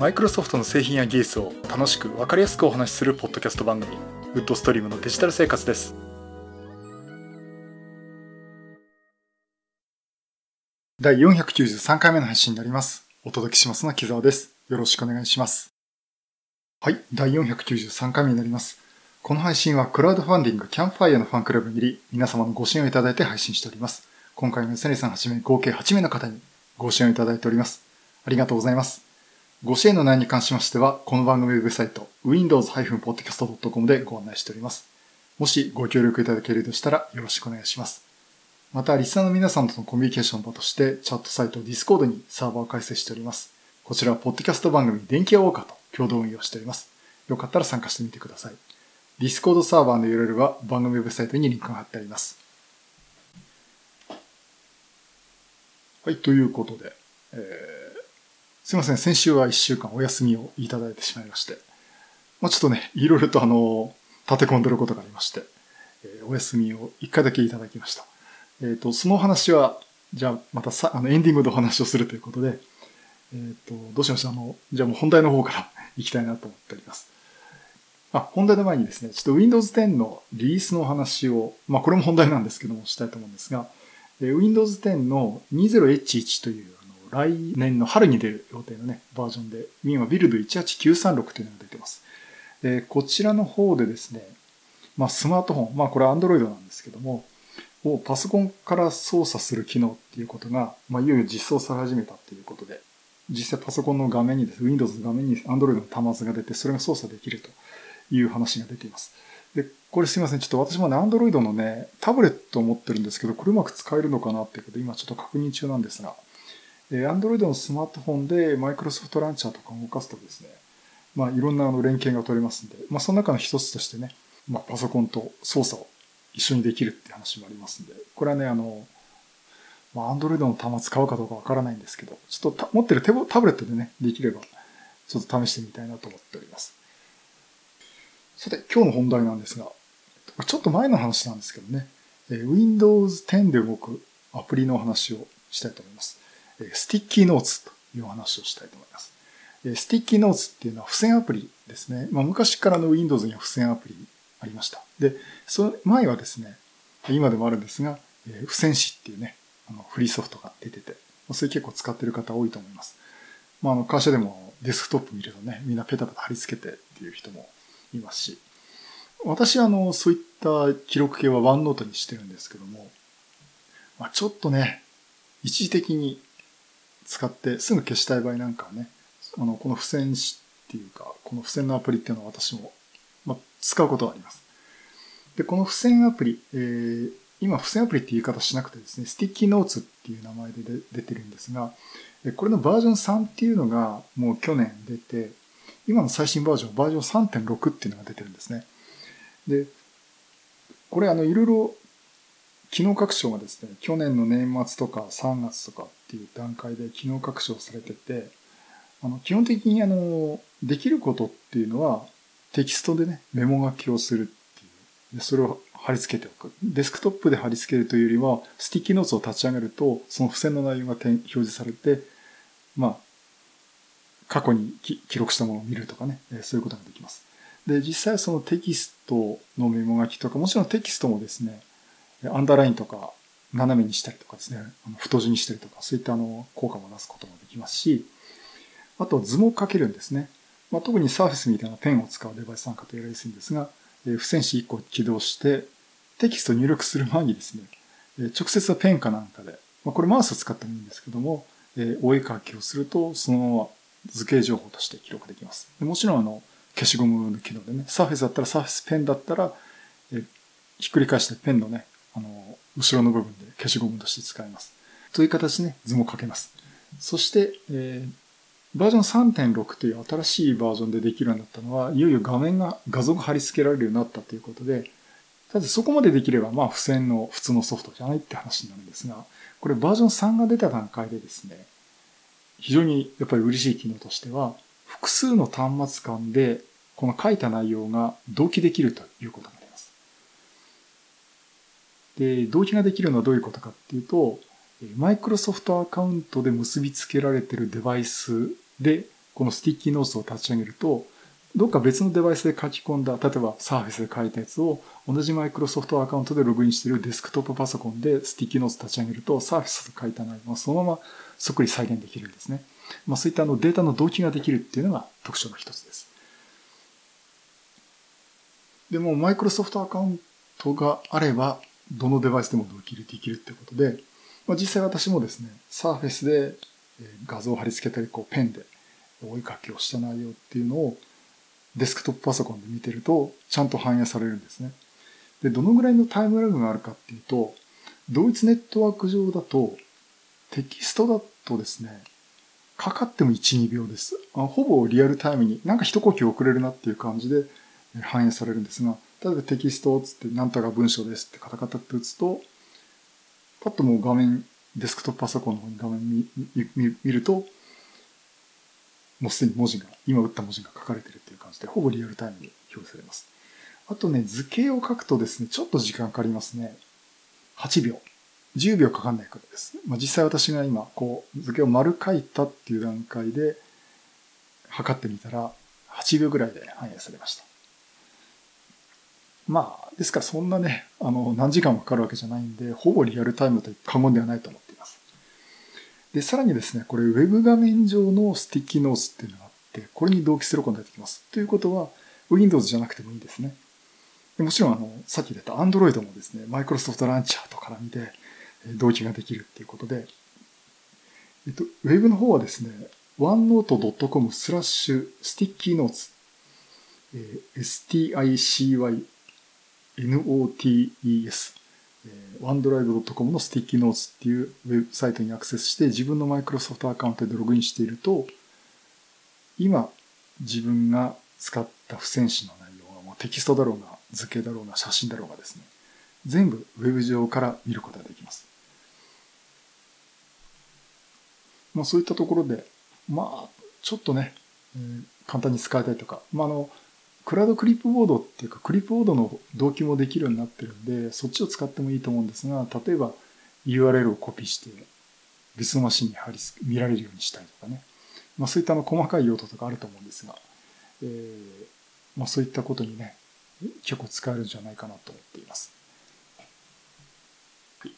マイクロソフトの製品や技術を楽しく分かりやすくお話しするポッドキャスト番組ウッドストリームのデジタル生活です。第493回目の配信になります。お届けしますのは木澤です。よろしくお願いします。はい第493回目になります。この配信はクラウドファンディングキャンプファイアのファンクラブにより皆様のご支援をいただいて配信しております。今回もセネさんはじめ合計8名の方にご支援をいただいております。ありがとうございます。ご支援の内容に関しましては、この番組ウェブサイト、windows-podcast.com でご案内しております。もしご協力いただけるとしたらよろしくお願いします。また、リスナーの皆さんとのコミュニケーション場として、チャットサイト Discord にサーバーを開設しております。こちらは、ポッドキャスト番組、電気屋ウォーカーと共同運用しております。よかったら参加してみてください。Discord サーバーの URL は番組ウェブサイトにリンクが貼ってあります。はい、ということで、えーすいません、先週は一週間お休みをいただいてしまいまして、まあ、ちょっとね、いろいろとあの、立て込んでることがありまして、えー、お休みを一回だけいただきました。えっ、ー、と、その話は、じゃあまたさ、あの、エンディングでお話をするということで、えっ、ー、と、どうしました？あの、じゃあもう本題の方から 行きたいなと思っております。あ、本題の前にですね、ちょっと Windows 10のリリースのお話を、まあこれも本題なんですけども、したいと思うんですが、Windows 10の 20H1 という来年の春に出る予定のね、バージョンで、Win はビルド18936というのが出てます。で、こちらの方でですね、まあスマートフォン、まあこれ Android なんですけども、をパソコンから操作する機能っていうことが、まあいよいよ実装され始めたっていうことで、実際パソコンの画面にですね、Windows の画面に Android の端末が出て、それが操作できるという話が出ています。で、これすいません。ちょっと私もね、Android のね、タブレットを持ってるんですけど、これうまく使えるのかなっていうことで、今ちょっと確認中なんですが、Android のスマートフォンで Microsoft ランチャーとか動かすとですね、まあ、いろんなあの連携が取れますんで、まあ、その中の一つとしてね、まあ、パソコンと操作を一緒にできるって話もありますんで、これはね、あの、まあ、Android の端末買うかどうかわからないんですけど、ちょっと持ってるタブレットでね、できれば、ちょっと試してみたいなと思っております。さて、今日の本題なんですが、ちょっと前の話なんですけどね、Windows 10で動くアプリの話をしたいと思います。 Sticky Notes というお話をしたいと思います。 Sticky Notes っていうのは付箋アプリですね。まあ、昔からの Windows には付箋アプリありました。で、その前はですね、今でもあるんですが、付箋紙っていうね、あのフリーソフトが出てて、それ結構使ってる方多いと思います。まあ、あの会社でもデスクトップ見るとね、みんなペタペタ貼り付けてっていう人もいますし、私はあの、そういった記録系はワンノートにしてるんですけども、まあ、ちょっとね、一時的に使ってすぐ消したい場合なんかはね、あの、この付箋紙っていうか、この付箋のアプリっていうのは私も、まあ、使うことがあります。で、この付箋アプリ、えー、今付箋アプリって言い方しなくてですね、 Sticky Notes っていう名前で出てるんですが、これのバージョン3っていうのがもう去年出て、今の最新バージョン、バージョン3.6っていうのが出てるんですね。で、これあの、いろいろ機能拡張がですね、去年の年末とか3月とかっていう段階で機能拡張されてて、あの、基本的にあの、できることっていうのは、テキストでね、メモ書きをするっていう。で、それを貼り付けておく。デスクトップで貼り付けるというよりは、 Sticky Notes を立ち上げると、その付箋の内容が表示されて、まあ、過去に記録したものを見るとかね、そういうことができます。で、実際そのテキストのメモ書きとか、もちろんテキストもですね、アンダーラインとか斜めにしたりとかですね、太字にしたりとか、そういったあの効果も出すこともできますし、あと図も書けるんですね。まあ、特にサーフェスみたいなペンを使うデバイスなんかとやりやすいんですが、付箋紙1個起動して、テキスト入力する前にですね、え直接はペンかなんかで、まあ、これマウスを使ってもいいんですけども、えお絵描きをすると、そのまま図形情報として記録できます。もちろんあの、消しゴムの機能でね、サーフェスだったらサーフェスペンだったら、えひっくり返してペンのね、の、後ろの部分で消しゴムとして使います。という形で、図も書けます。そして、えー、バージョン3.6という新しいバージョンでできるようになったのは、いよいよ画面が、画像が貼り付けられるようになったということで、ただそこまでできれば、まあ、付箋の普通のソフトじゃないって話になるんですが、これバージョン3が出た段階でですね、非常にやっぱり嬉しい機能としては、複数の端末間でこの書いた内容が同期できるということがです、同期ができるのはどういうことかっていうと、マイクロソフトアカウントで結びつけられているデバイスでこの Sticky Notes を立ち上げると、どっか別のデバイスで書き込んだ、例えば Surface で書いたやつを同じ Microsoft アカウントでログインしているデスクトップパソコンで Sticky Notes 立ち上げると Surface で書いた内容をそのままそっくり再現できるんですね。まあそういったあのデータの同期ができるっていうのが特徴の一つです。でも Microsoft アカウントがあればどのデバイスでもできるってことで、まあ、実際私もですね、Surface で画像を貼り付けたり、こうペンでお絵かきをした内容っていうのをデスクトップパソコンで見てるとちゃんと反映されるんですね。で、どのぐらいのタイムラグがあるかっていうと、同一ネットワーク上だとテキストだとですね、かかっても1、2秒です。ほぼリアルタイムになんか一呼吸遅れるなっていう感じで反映されるんですが、例えばテキストをつってなんとか文章ですってカタカタって打つと、パッともう画面、デスクトップパソコンの方に画面見見見ると、もうすでに文字が、今打った文字が書かれてるっていう感じで、ほぼリアルタイムに表示されます。あとね、図形を書くとですね、ちょっと時間かかりますね。8秒。10秒かかんないからです。まあ、実際私が今、こう、図形を丸書いたっていう段階で、測ってみたら、8秒ぐらいで反映されました。まあ、ですからそんなね、あの、何時間もかかるわけじゃないんで、ほぼリアルタイムと過言ではないと思っています。で、さらにですね、これ Web 画面上の Sticky Notes っていうのがあって、これに同期することができます。ということは、Windows じゃなくてもいいんですね。もちろん、あの、さっき出た Android もですね、Microsoft Launcher と絡みで同期ができるっていうことで、えっと、Web の方はですね、onenote.com スラッシュ Sticky Notes、sticky notes、OneDrive.com の Sticky Notes っていうウェブサイトにアクセスして自分の Microsoft アカウントでログインしていると、今自分が使った付箋紙の内容がもうテキストだろうが図形だろうが写真だろうがですね、全部ウェブ上から見ることができます。まあそういったところで、まあちょっとね、えー、簡単に使いたいとか、まああの、クラウドクリップボードっていうか、クリップボードの同期もできるようになってるんで、そっちを使ってもいいと思うんですが、例えば URL をコピーして、別のマシンに貼り見られるようにしたりとかね。まあそういったの細かい用途とかあると思うんですが、えー、まあそういったことにね、結構使えるんじゃないかなと思っています。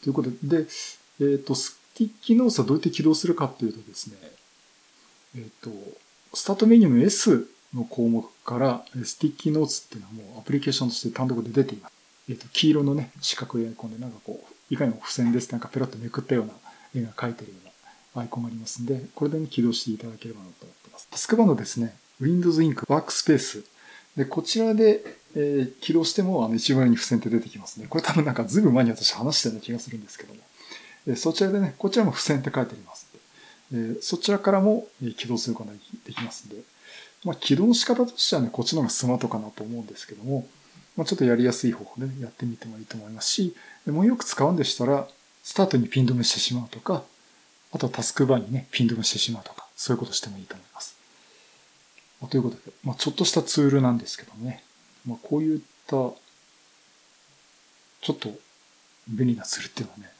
ということで、で、えっ、ー、と、 Sticky Notes はどうやって起動するかっていうとですね、えっ、ー、と、スタートメニューの S の項目から、 Sticky Notes っていうのはもうアプリケーションとして単独で出ています。えっ、ー、と、黄色のね、四角いアイコンでなんかこう、いかにも付箋ですなんかペロッとめくったような絵が描いてるようなアイコンがありますんで、これでも起動していただければなと思っています。タスクバーのですね、Windows Ink ワークスペース。で、こちらで、えー、起動しても、あの、一番上に付箋って出てきますね。これ多分なんかずいぶん前に私話したような気がするんですけども。えー、そちらでね、こちらも付箋って書いてありますえー、そちらからも起動することができますんで、まあ、起動の仕方としてはね、こっちの方がスマートかなと思うんですけども、まあ、ちょっとやりやすい方法で、ね、やってみてもいいと思いますし、でもうよく使うんでしたら、スタートにピン止めしてしまうとか、あとタスクバーにね、ピン止めしてしまうとか、そういうことしてもいいと思います。まあ、ということで、まあ、ちょっとしたツールなんですけどね、まあ、こういった、ちょっと便利なツールっていうのはね、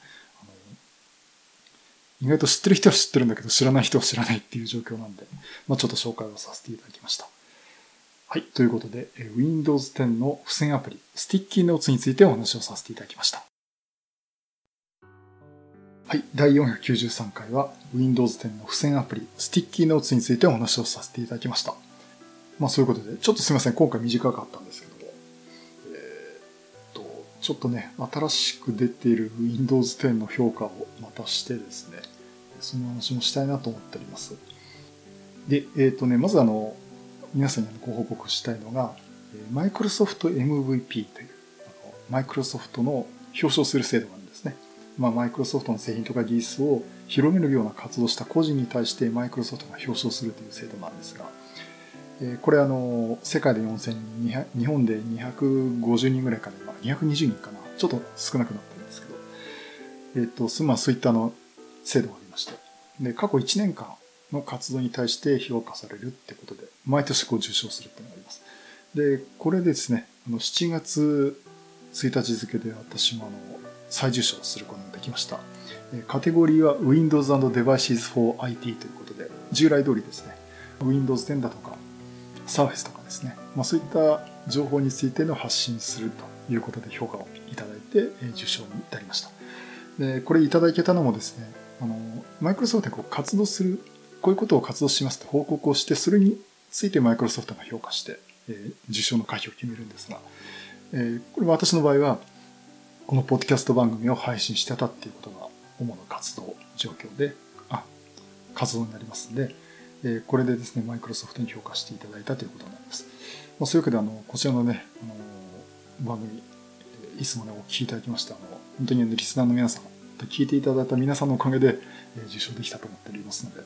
意外と知ってる人は知ってるんだけど、知らない人は知らないっていう状況なんで、まあ、ちょっと紹介をさせていただきました。はい。ということで、Windows 10の付箋アプリ、 Sticky Notes についてお話をさせていただきました。はい。第493回は Windows 10の付箋アプリ、 Sticky Notes についてお話をさせていただきました。まあそういうことで、ちょっとすいません。今回短かったんですけども、えー、っと、ちょっとね、新しく出ている Windows 10の評価をまたしてですね、その話もしたいなと思っております。で、えっ、ー、とね、まずあの、皆さんにご報告したいのが、マイクロソフト MVP という、マイクロソフトの表彰する制度があるんですね。まあ、マイクロソフトの製品とか技術を広めるような活動した個人に対してマイクロソフトが表彰するという制度なんですが、これあの、世界で4000人、日本で250人ぐらいから今、220人かな。ちょっと少なくなってるんですけど、えっ、ー、と、まあそういったの、制度が、で、過去1年間の活動に対して評価されるってことで、毎年こう受賞するっていうのがあります。で、これですね、あの7月1日付で私もあの再受賞することができました。カテゴリーは Windows and Devices for IT ということで、従来通りですね、Windows 10だとか、Surface とかですね、まあ、そういった情報についての発信するということで評価をいただいて、受賞に至りました。で、これいただけたのもですね、あの、マイクロソフトでこう活動する、こういうことを活動しますと報告をして、それについてマイクロソフトが評価して、えー、受賞の可否を決めるんですが、えー、これ私の場合は、このポッドキャスト番組を配信してたっていうことが主な活動状況で、あ、活動になりますんで、えー、これでですね、マイクロソフトに評価していただいたということになります。まあ、そういうわけで、あの、こちらのね、あの、番組、いつもね、お聞きいただきました、あの、本当に、リスナーの皆さん、聞いていただいた皆さんのおかげで、えー、受賞できたと思っておりますので、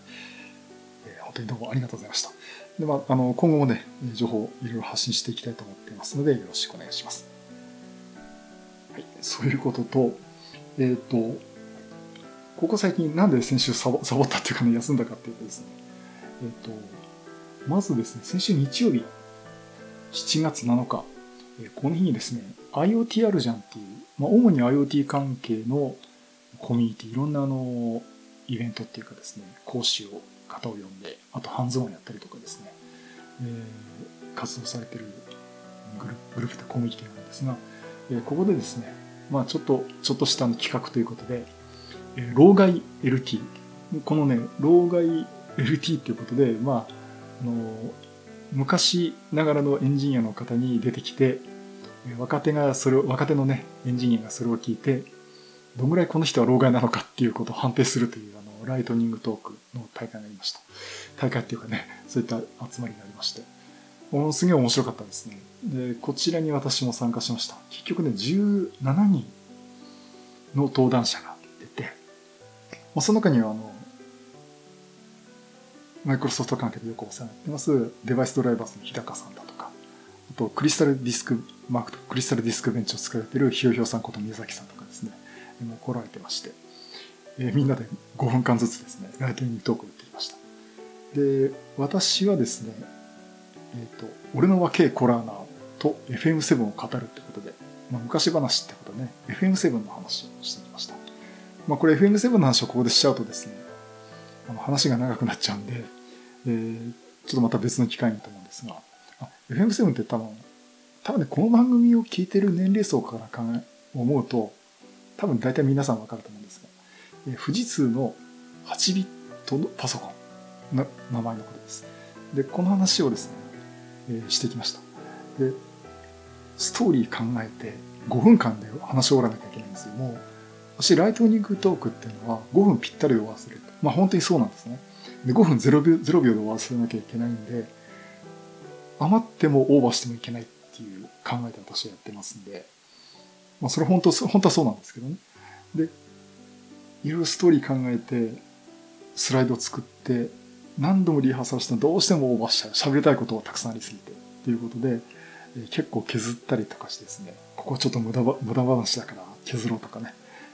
えー、本当にどうもありがとうございました。で、まあ、あの、今後もね、情報いろいろ発信していきたいと思っていますので、よろしくお願いします。はい、そういうことと、えっ、ー、と、ここ最近なんで先週サボサボったっていうかね、休んだかっていうとですね、えっ、ー、と、まずですね、先週日曜日、7月7日、えこの日にですね、IoT あるじゃんっていう、まあ、主に IoT 関係のコミュニティ、いろんなあの、イベントっていうかですね、講師を、方を呼んで、あとハンズオンやったりとかですね、えー、活動されてるグルグループでコミュニティなんですが、えー、ここでですね、まあちょっと、ちょっとした企画ということで、え老害 LT。このね、老害 LT っていうことで、まあ、あの、昔ながらのエンジニアの方に出てきて、若手がそれを、若手のね、エンジニアがそれを聞いて、どんぐらいこの人は老害なのかっていうことを判定するという、あの、ライトニングトークの大会がありました。大会っていうかね、そういった集まりがありまして。ものすげえ面白かったですね。で、こちらに私も参加しました。結局ね、17人の登壇者がまあ、その中にはあの、マイクロソフト関係でよくお世話になってます、デバイスドライバーズの日高さんだとか、あと、クリスタルディスク、マークとクリスタルディスクベンチを作られているひよひよさんこと宮崎さんとかですね、も来られてまして、えー、みんなで5分間ずつですね、ライトニングトークを打ってきました。で、私はですね、えっ、ー、と、俺の若えコラーナーと FM7 を語るってことで、まあ、昔話ってことでね、FM7 の話をしてきました。まあ、これ FM7 の話をここでしちゃうとですね、あの話が長くなっちゃうんで、えー、ちょっとまた別の機会にと思うんですが、FM7 って多分、多分ね、この番組を聞いてる年齢層から考え、思うと、多分大体皆さんわかると思うんですが、え、富士通の8ビットのパソコンの名前のことです。で、この話をですね、えー、してきました。で、ストーリー考えて5分間で話し終わらなきゃいけないんですよ。もう私、ライトニングトークっていうのは5分ぴったりで終わらせる。まあ本当にそうなんですね。で、5分0秒 ,0 秒で終わらせなきゃいけないんで、余ってもオーバーしてもいけないっていう考えで私はやってますんで、まあそれ本当、本当はそうなんですけどね。で、いろいろストーリー考えて、スライド作って、何度もリハーサルしてどうしてもオーバーしちゃう。喋りたいことがたくさんありすぎて。っていうことで、結構削ったりとかしてですね、ここはちょっと無駄無駄話だから削ろうとかね。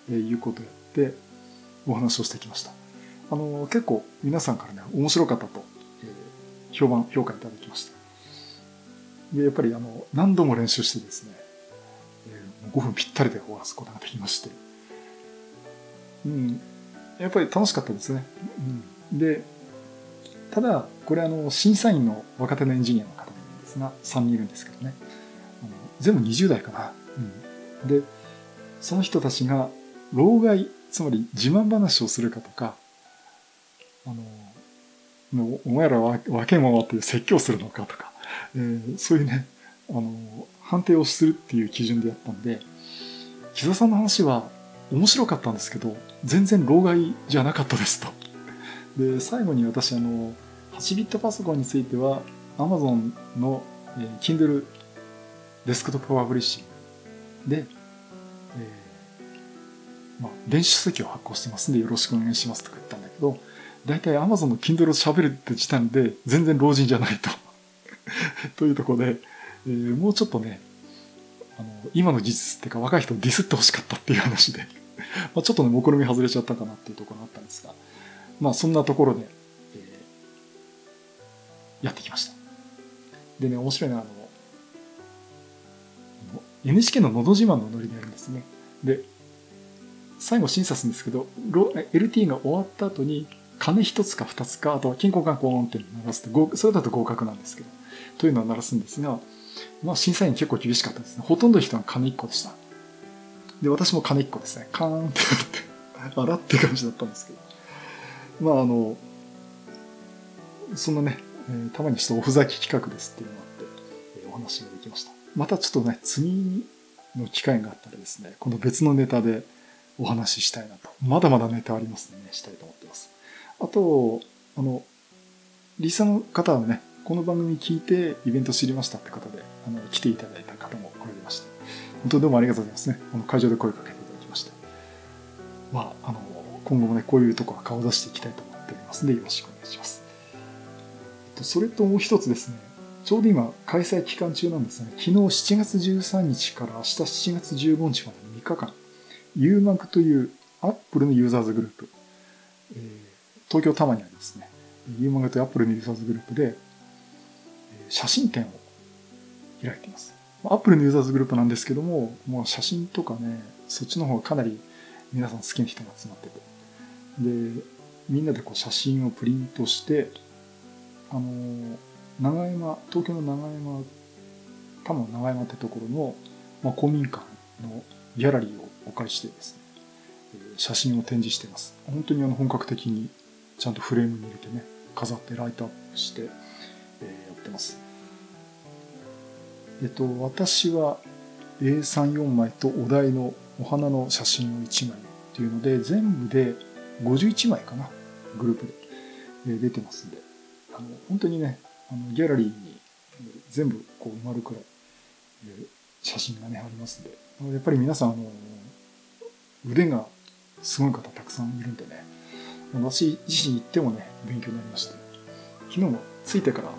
えいうことをやってお話をしてきました。あの、結構皆さんからね、面白かったと、えー、評判、評価いただきました。で、やっぱりあの、何度も練習してですね、5分ぴったりで終わらすことができまして、うん、やっぱり楽しかったですね。うん、で、ただ、これあの、審査員の若手のエンジニアの方なんですが、3人いるんですけどね。あの全部20代かな。うん、で、その人たちが老害、つまり自慢話をするかとか、あの、お前らはけもって説教するのかとか、えー、そういうね、あの、判定をするっていう基準でやったんで、木田さんの話は面白かったんですけど、全然老害じゃなかったですと。で、最後に私、あの、8ビットパソコンについては、Amazon の、えー、Kindle デスクトップパブリッシングで、えーまあ、電子書籍を発行してますんでよろしくお願いしますとか言ったんだけど、大体 Amazon の Kindle を喋るって時点で全然老人じゃないと というところで、えー、もうちょっとね、あの、今の技術っていうか若い人をディスってほしかったっていう話で まあちょっとね、目論み外れちゃったかなっていうところがあったんですが、まあそんなところで、えー、やってきました。でね、面白いのは、あの、NHK ののど自慢のノリでやるんですね。で、最後審査するんですけど、LT が終わった後に、鐘一つか二つか、あとは金庫観光音って鳴らすと、それだと合格なんですけど、というのを鳴らすんですが、まあ審査員結構厳しかったですね。ほとんどの人は鐘一個でした。で、私も鐘一個ですね。カーンってやって、あらって感じだったんですけど。まああの、そんなね、えー、たまにちょっとおふざけ企画ですっていうのがあって、えー、お話ができました。またちょっとね、次の機会があったらですね、この別のネタでお話ししたいなと。まだまだネタありますね、したいと思ってます。あと、あの、リサの方はね、この番組聞いてイベント知りましたって方で、あの、来ていただいた方もおられました。本当にどうもありがとうございますね。この会場で声かけていただきまして。まあ、あの、今後もね、こういうとこは顔を出していきたいと思っておりますので、よろしくお願いします。それともう一つですね、ちょうど今、開催期間中なんですね。昨日7月13日から明日7月15日までの3日間、UMAG という Apple のユーザーズグループ、えー、東京多摩にありますね、UMAG という Apple のユーザーズグループで、写真展を開いています。Apple のユーザーズグループなんですけども、もう写真とかね、そっちの方がかなり皆さん好きな人が集まってて、で、みんなでこう写真をプリントして、あの、長山、東京の長山、多摩長山ってところの、まあ、公民館のギャラリーをお借りしてですね、写真を展示してます。本当にあの本格的にちゃんとフレームに入れてね、飾ってライトアップして、えー、やってます。えっと、私は A34 枚とお題のお花の写真を1枚っていうので、全部で51枚かな、グループで。出てますんで、あの本当にね、あのギャラリーに全部こう埋まるくらい写真がね、ありますんで、やっぱり皆さん、あの、腕がすごい方たくさんいるんでね、私自身行ってもね、勉強になりまして、昨日も着いてから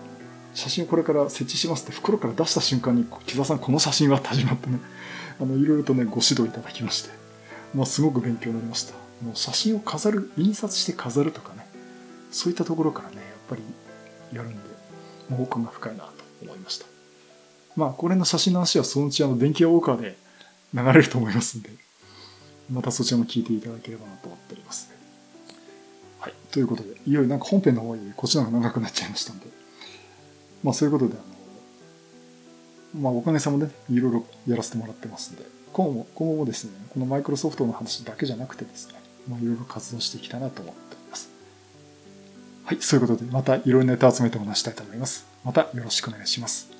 写真をこれから設置しますって袋から出した瞬間に、木澤さんこの写真はって始まってね、あの、いろいろとね、ご指導いただきまして、まあ、すごく勉強になりました。もう写真を飾る、印刷して飾るとかね、そういったところからね、やっぱりやるんで、もう奥が深いなと思いました。まあ、これの写真の話はそのうちあの、電気屋ウォーカーで流れると思いますんで、またそちらも聞いていただければなと思っております。はい。ということで、いよいよなんか本編の方にこっちの方が長くなっちゃいましたんで、まあそういうことで、あの、まあおかげさまで、ね、いろいろやらせてもらってますんで、今後も、今後もですね、このマイクロソフトの話だけじゃなくてですね、まあいろいろ活動していきたいなと思っております。はい。そういうことで、またいろいろネタ集めてお話したいと思います。またよろしくお願いします。